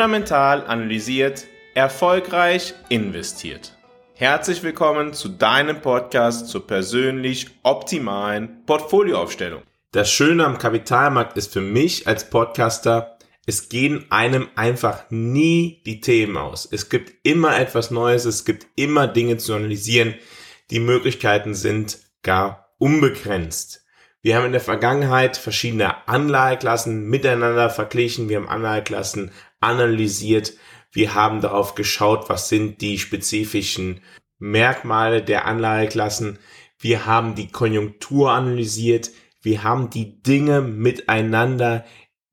fundamental analysiert, erfolgreich investiert. Herzlich willkommen zu deinem Podcast zur persönlich optimalen Portfolioaufstellung. Das Schöne am Kapitalmarkt ist für mich als Podcaster, es gehen einem einfach nie die Themen aus. Es gibt immer etwas Neues, es gibt immer Dinge zu analysieren. Die Möglichkeiten sind gar unbegrenzt. Wir haben in der Vergangenheit verschiedene Anlageklassen miteinander verglichen. Wir haben Anlageklassen analysiert. Wir haben darauf geschaut, was sind die spezifischen Merkmale der Anlageklassen. Wir haben die Konjunktur analysiert. Wir haben die Dinge miteinander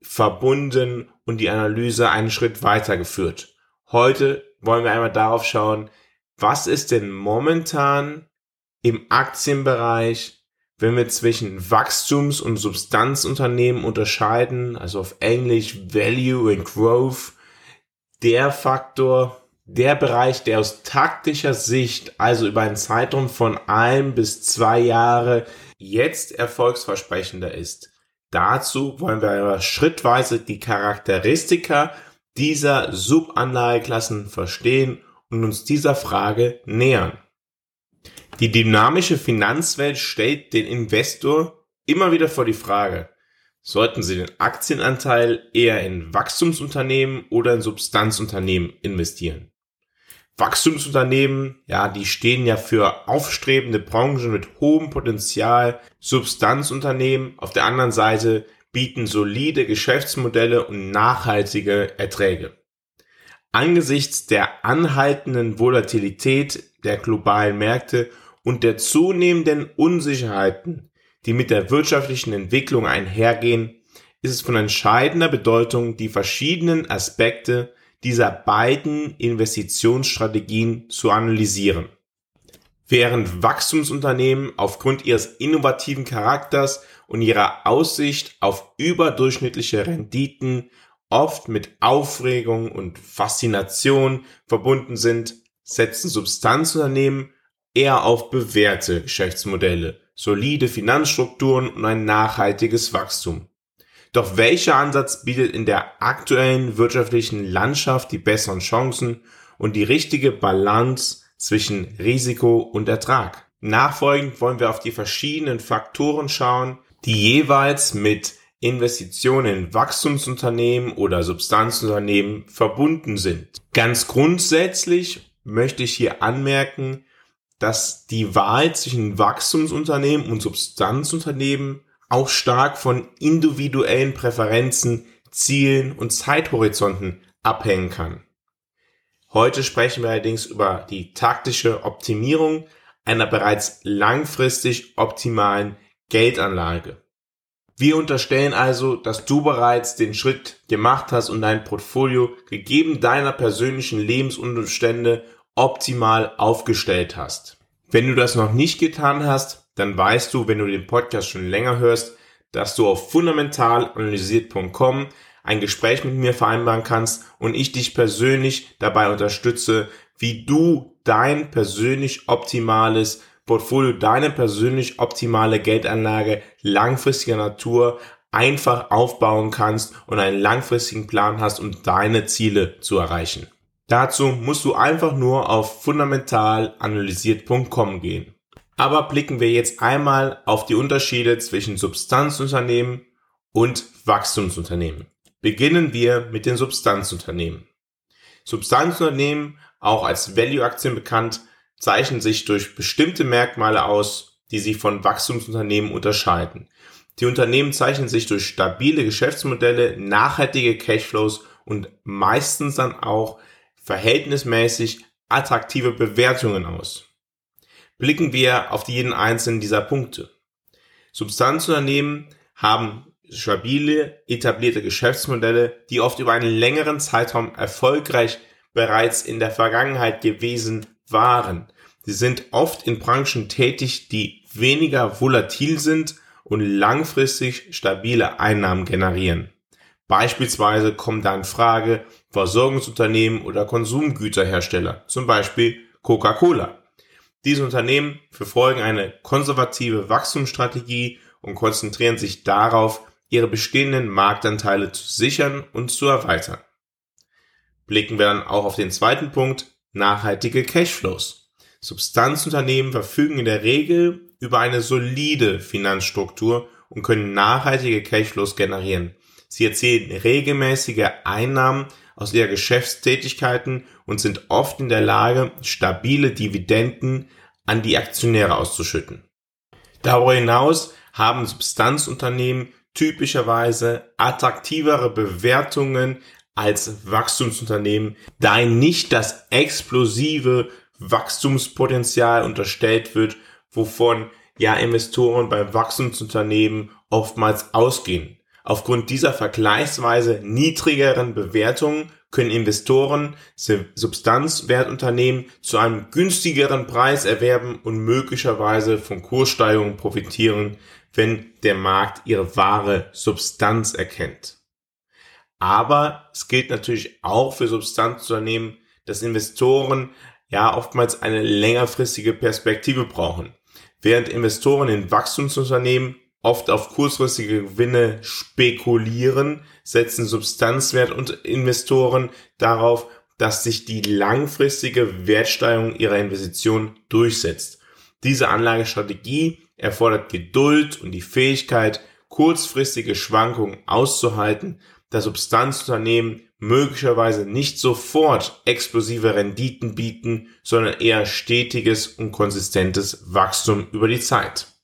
verbunden und die Analyse einen Schritt weitergeführt. Heute wollen wir einmal darauf schauen, was ist denn momentan im Aktienbereich wenn wir zwischen Wachstums- und Substanzunternehmen unterscheiden, also auf Englisch Value and Growth, der Faktor, der Bereich, der aus taktischer Sicht, also über einen Zeitraum von ein bis zwei Jahre, jetzt erfolgsversprechender ist. Dazu wollen wir aber schrittweise die Charakteristika dieser Subanlageklassen verstehen und uns dieser Frage nähern. Die dynamische Finanzwelt stellt den Investor immer wieder vor die Frage, sollten Sie den Aktienanteil eher in Wachstumsunternehmen oder in Substanzunternehmen investieren? Wachstumsunternehmen, ja, die stehen ja für aufstrebende Branchen mit hohem Potenzial. Substanzunternehmen auf der anderen Seite bieten solide Geschäftsmodelle und nachhaltige Erträge. Angesichts der anhaltenden Volatilität der globalen Märkte und der zunehmenden Unsicherheiten, die mit der wirtschaftlichen Entwicklung einhergehen, ist es von entscheidender Bedeutung, die verschiedenen Aspekte dieser beiden Investitionsstrategien zu analysieren. Während Wachstumsunternehmen aufgrund ihres innovativen Charakters und ihrer Aussicht auf überdurchschnittliche Renditen oft mit Aufregung und Faszination verbunden sind, setzen Substanzunternehmen eher auf bewährte Geschäftsmodelle, solide Finanzstrukturen und ein nachhaltiges Wachstum. Doch welcher Ansatz bietet in der aktuellen wirtschaftlichen Landschaft die besseren Chancen und die richtige Balance zwischen Risiko und Ertrag? Nachfolgend wollen wir auf die verschiedenen Faktoren schauen, die jeweils mit Investitionen in Wachstumsunternehmen oder Substanzunternehmen verbunden sind. Ganz grundsätzlich möchte ich hier anmerken, dass die Wahl zwischen Wachstumsunternehmen und Substanzunternehmen auch stark von individuellen Präferenzen, Zielen und Zeithorizonten abhängen kann. Heute sprechen wir allerdings über die taktische Optimierung einer bereits langfristig optimalen Geldanlage. Wir unterstellen also, dass du bereits den Schritt gemacht hast und dein Portfolio gegeben deiner persönlichen Lebensumstände optimal aufgestellt hast. Wenn du das noch nicht getan hast, dann weißt du, wenn du den Podcast schon länger hörst, dass du auf fundamentalanalysiert.com ein Gespräch mit mir vereinbaren kannst und ich dich persönlich dabei unterstütze, wie du dein persönlich optimales Portfolio, deine persönlich optimale Geldanlage langfristiger Natur einfach aufbauen kannst und einen langfristigen Plan hast, um deine Ziele zu erreichen. Dazu musst du einfach nur auf fundamentalanalysiert.com gehen. Aber blicken wir jetzt einmal auf die Unterschiede zwischen Substanzunternehmen und Wachstumsunternehmen. Beginnen wir mit den Substanzunternehmen. Substanzunternehmen, auch als Value-Aktien bekannt, zeichnen sich durch bestimmte Merkmale aus, die sie von Wachstumsunternehmen unterscheiden. Die Unternehmen zeichnen sich durch stabile Geschäftsmodelle, nachhaltige Cashflows und meistens dann auch verhältnismäßig attraktive Bewertungen aus. Blicken wir auf jeden einzelnen dieser Punkte. Substanzunternehmen haben stabile, etablierte Geschäftsmodelle, die oft über einen längeren Zeitraum erfolgreich bereits in der Vergangenheit gewesen waren. Sie sind oft in Branchen tätig, die weniger volatil sind und langfristig stabile Einnahmen generieren. Beispielsweise kommen da in Frage Versorgungsunternehmen oder Konsumgüterhersteller, zum Beispiel Coca-Cola. Diese Unternehmen verfolgen eine konservative Wachstumsstrategie und konzentrieren sich darauf, ihre bestehenden Marktanteile zu sichern und zu erweitern. Blicken wir dann auch auf den zweiten Punkt, nachhaltige Cashflows. Substanzunternehmen verfügen in der Regel über eine solide Finanzstruktur und können nachhaltige Cashflows generieren. Sie erzielen regelmäßige Einnahmen aus ihrer Geschäftstätigkeiten und sind oft in der Lage, stabile Dividenden an die Aktionäre auszuschütten. Darüber hinaus haben Substanzunternehmen typischerweise attraktivere Bewertungen als Wachstumsunternehmen, da ihnen nicht das explosive Wachstumspotenzial unterstellt wird, wovon ja Investoren bei Wachstumsunternehmen oftmals ausgehen. Aufgrund dieser vergleichsweise niedrigeren Bewertungen können Investoren Substanzwertunternehmen zu einem günstigeren Preis erwerben und möglicherweise von Kurssteigerungen profitieren, wenn der Markt ihre wahre Substanz erkennt. Aber es gilt natürlich auch für Substanzunternehmen, dass Investoren ja oftmals eine längerfristige Perspektive brauchen. Während Investoren in Wachstumsunternehmen oft auf kurzfristige Gewinne spekulieren, setzen Substanzwert und Investoren darauf, dass sich die langfristige Wertsteigerung ihrer Investition durchsetzt. Diese Anlagestrategie erfordert Geduld und die Fähigkeit, kurzfristige Schwankungen auszuhalten, da Substanzunternehmen möglicherweise nicht sofort explosive Renditen bieten, sondern eher stetiges und konsistentes Wachstum über die Zeit.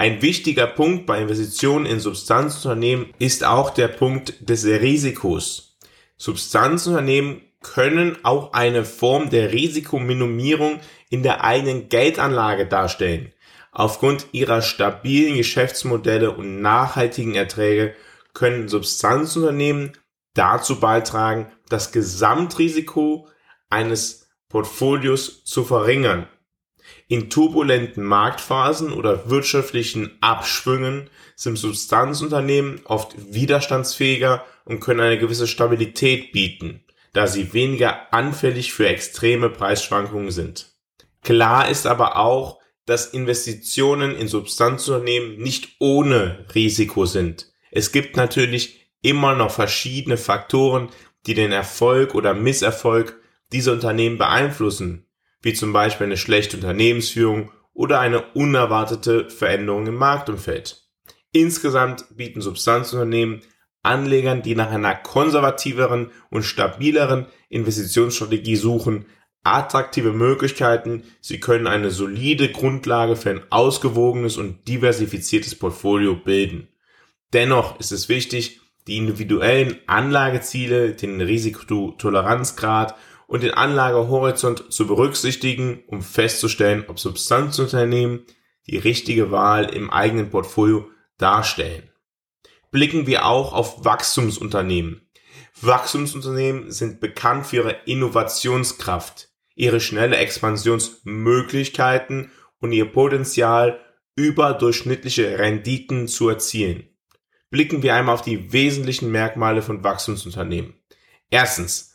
Ein wichtiger Punkt bei Investitionen in Substanzunternehmen ist auch der Punkt des Risikos. Substanzunternehmen können auch eine Form der Risikominimierung in der eigenen Geldanlage darstellen. Aufgrund ihrer stabilen Geschäftsmodelle und nachhaltigen Erträge können Substanzunternehmen dazu beitragen, das Gesamtrisiko eines Portfolios zu verringern. In turbulenten Marktphasen oder wirtschaftlichen Abschwüngen sind Substanzunternehmen oft widerstandsfähiger und können eine gewisse Stabilität bieten, da sie weniger anfällig für extreme Preisschwankungen sind. Klar ist aber auch, dass Investitionen in Substanzunternehmen nicht ohne Risiko sind. Es gibt natürlich immer noch verschiedene Faktoren, die den Erfolg oder Misserfolg dieser Unternehmen beeinflussen, wie zum Beispiel eine schlechte Unternehmensführung oder eine unerwartete Veränderung im Marktumfeld. Insgesamt bieten Substanzunternehmen Anlegern, die nach einer konservativeren und stabileren Investitionsstrategie suchen, attraktive Möglichkeiten. Sie können eine solide Grundlage für ein ausgewogenes und diversifiziertes Portfolio bilden. Dennoch ist es wichtig, die individuellen Anlageziele, den Risikotoleranzgrad und den Anlagehorizont zu berücksichtigen, um festzustellen, ob Substanzunternehmen die richtige Wahl im eigenen Portfolio darstellen. Blicken wir auch auf Wachstumsunternehmen. Wachstumsunternehmen sind bekannt für ihre Innovationskraft ihre schnelle Expansionsmöglichkeiten und ihr Potenzial überdurchschnittliche Renditen zu erzielen. Blicken wir einmal auf die wesentlichen Merkmale von Wachstumsunternehmen. Erstens,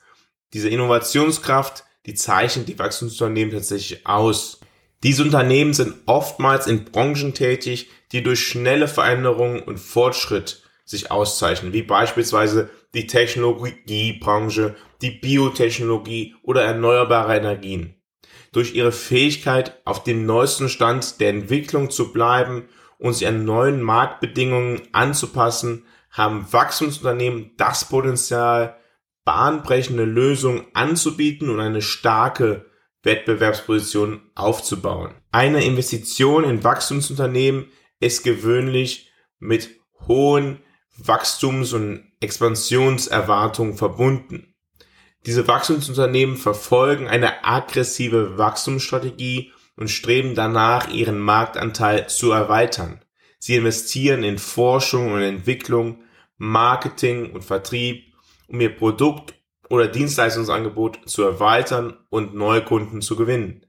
diese Innovationskraft, die zeichnet die Wachstumsunternehmen tatsächlich aus. Diese Unternehmen sind oftmals in Branchen tätig, die durch schnelle Veränderungen und Fortschritt sich auszeichnen, wie beispielsweise die Technologiebranche, die Biotechnologie oder erneuerbare Energien. Durch ihre Fähigkeit, auf dem neuesten Stand der Entwicklung zu bleiben und sich an neuen Marktbedingungen anzupassen, haben Wachstumsunternehmen das Potenzial, bahnbrechende Lösungen anzubieten und eine starke Wettbewerbsposition aufzubauen. Eine Investition in Wachstumsunternehmen ist gewöhnlich mit hohen Wachstums- und Expansionserwartungen verbunden. Diese Wachstumsunternehmen verfolgen eine aggressive Wachstumsstrategie und streben danach, ihren Marktanteil zu erweitern. Sie investieren in Forschung und Entwicklung, Marketing und Vertrieb, um ihr Produkt oder Dienstleistungsangebot zu erweitern und neue Kunden zu gewinnen.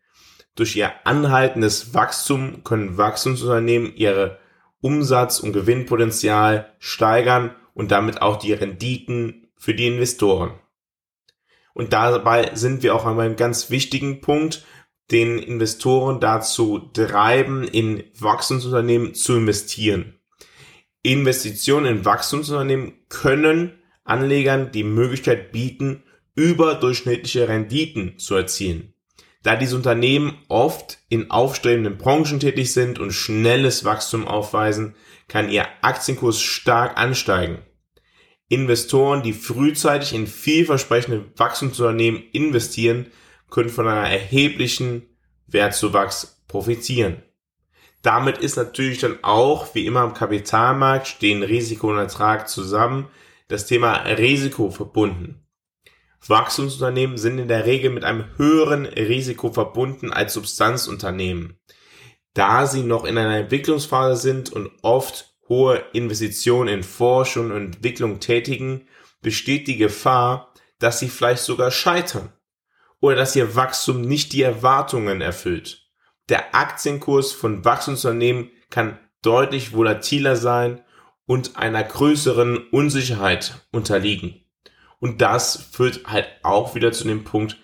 Durch ihr anhaltendes Wachstum können Wachstumsunternehmen ihre Umsatz- und Gewinnpotenzial steigern und damit auch die Renditen für die Investoren. Und dabei sind wir auch an einem ganz wichtigen Punkt, den Investoren dazu treiben, in Wachstumsunternehmen zu investieren. Investitionen in Wachstumsunternehmen können Anlegern die Möglichkeit bieten, überdurchschnittliche Renditen zu erzielen. Da diese Unternehmen oft in aufstrebenden Branchen tätig sind und schnelles Wachstum aufweisen, kann ihr Aktienkurs stark ansteigen. Investoren, die frühzeitig in vielversprechende Wachstumsunternehmen investieren, können von einer erheblichen Wertzuwachs profitieren. Damit ist natürlich dann auch, wie immer im Kapitalmarkt, stehen Risiko und Ertrag zusammen, das Thema Risiko verbunden. Wachstumsunternehmen sind in der Regel mit einem höheren Risiko verbunden als Substanzunternehmen. Da sie noch in einer Entwicklungsphase sind und oft hohe Investitionen in Forschung und Entwicklung tätigen, besteht die Gefahr, dass sie vielleicht sogar scheitern oder dass ihr Wachstum nicht die Erwartungen erfüllt. Der Aktienkurs von Wachstumsunternehmen kann deutlich volatiler sein und einer größeren Unsicherheit unterliegen. Und das führt halt auch wieder zu dem Punkt,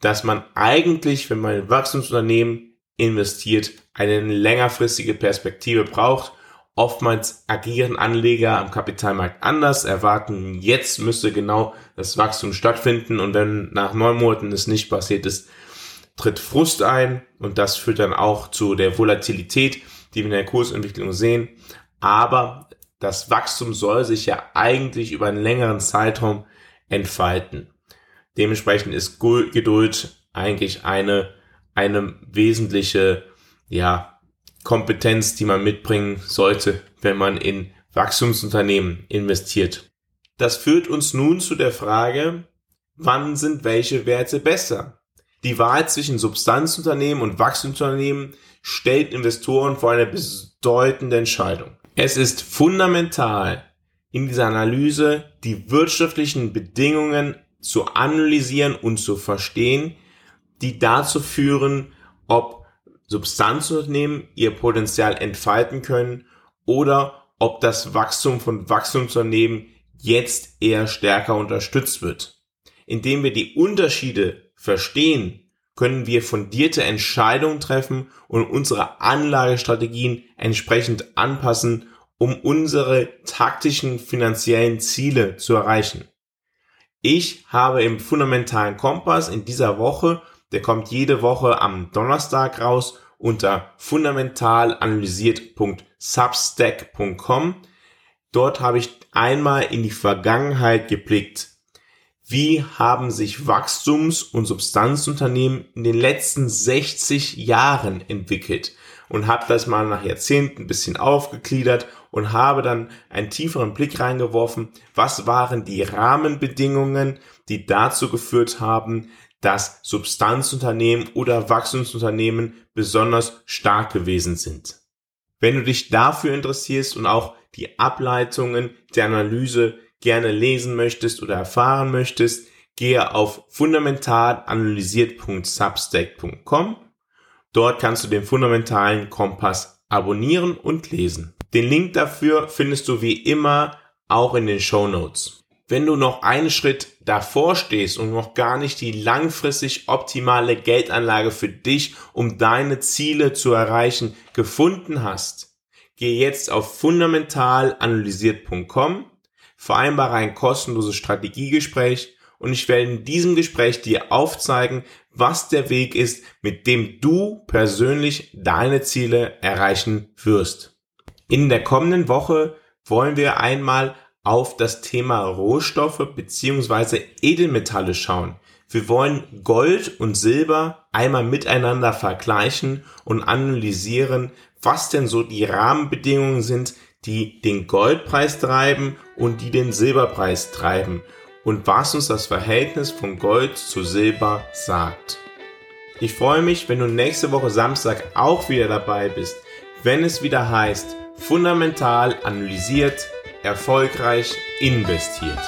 dass man eigentlich, wenn man in Wachstumsunternehmen investiert, eine längerfristige Perspektive braucht. Oftmals agieren Anleger am Kapitalmarkt anders, erwarten, jetzt müsste genau das Wachstum stattfinden und wenn nach neun Monaten es nicht passiert ist, tritt Frust ein und das führt dann auch zu der Volatilität, die wir in der Kursentwicklung sehen. Aber das Wachstum soll sich ja eigentlich über einen längeren Zeitraum entfalten. Dementsprechend ist Geduld eigentlich eine, eine wesentliche, ja, Kompetenz, die man mitbringen sollte, wenn man in Wachstumsunternehmen investiert. Das führt uns nun zu der Frage, wann sind welche Werte besser? Die Wahl zwischen Substanzunternehmen und Wachstumsunternehmen stellt Investoren vor eine bedeutende Entscheidung. Es ist fundamental, in dieser Analyse die wirtschaftlichen Bedingungen zu analysieren und zu verstehen, die dazu führen, ob Substanzunternehmen ihr Potenzial entfalten können oder ob das Wachstum von Wachstumsunternehmen jetzt eher stärker unterstützt wird. Indem wir die Unterschiede verstehen, können wir fundierte Entscheidungen treffen und unsere Anlagestrategien entsprechend anpassen um unsere taktischen finanziellen Ziele zu erreichen. Ich habe im fundamentalen Kompass in dieser Woche, der kommt jede Woche am Donnerstag raus, unter fundamentalanalysiert.substack.com. Dort habe ich einmal in die Vergangenheit geblickt. Wie haben sich Wachstums- und Substanzunternehmen in den letzten 60 Jahren entwickelt? Und habe das mal nach Jahrzehnten ein bisschen aufgegliedert und habe dann einen tieferen Blick reingeworfen, was waren die Rahmenbedingungen, die dazu geführt haben, dass Substanzunternehmen oder Wachstumsunternehmen besonders stark gewesen sind. Wenn du dich dafür interessierst und auch die Ableitungen der Analyse gerne lesen möchtest oder erfahren möchtest, gehe auf fundamentalanalysiert.substack.com. Dort kannst du den fundamentalen Kompass abonnieren und lesen. Den Link dafür findest du wie immer auch in den Show Notes. Wenn du noch einen Schritt davor stehst und noch gar nicht die langfristig optimale Geldanlage für dich, um deine Ziele zu erreichen, gefunden hast, geh jetzt auf fundamentalanalysiert.com, vereinbare ein kostenloses Strategiegespräch und ich werde in diesem Gespräch dir aufzeigen, was der Weg ist, mit dem du persönlich deine Ziele erreichen wirst. In der kommenden Woche wollen wir einmal auf das Thema Rohstoffe beziehungsweise Edelmetalle schauen. Wir wollen Gold und Silber einmal miteinander vergleichen und analysieren, was denn so die Rahmenbedingungen sind, die den Goldpreis treiben und die den Silberpreis treiben und was uns das Verhältnis von Gold zu Silber sagt. Ich freue mich, wenn du nächste Woche Samstag auch wieder dabei bist, wenn es wieder heißt, fundamental analysiert, erfolgreich investiert.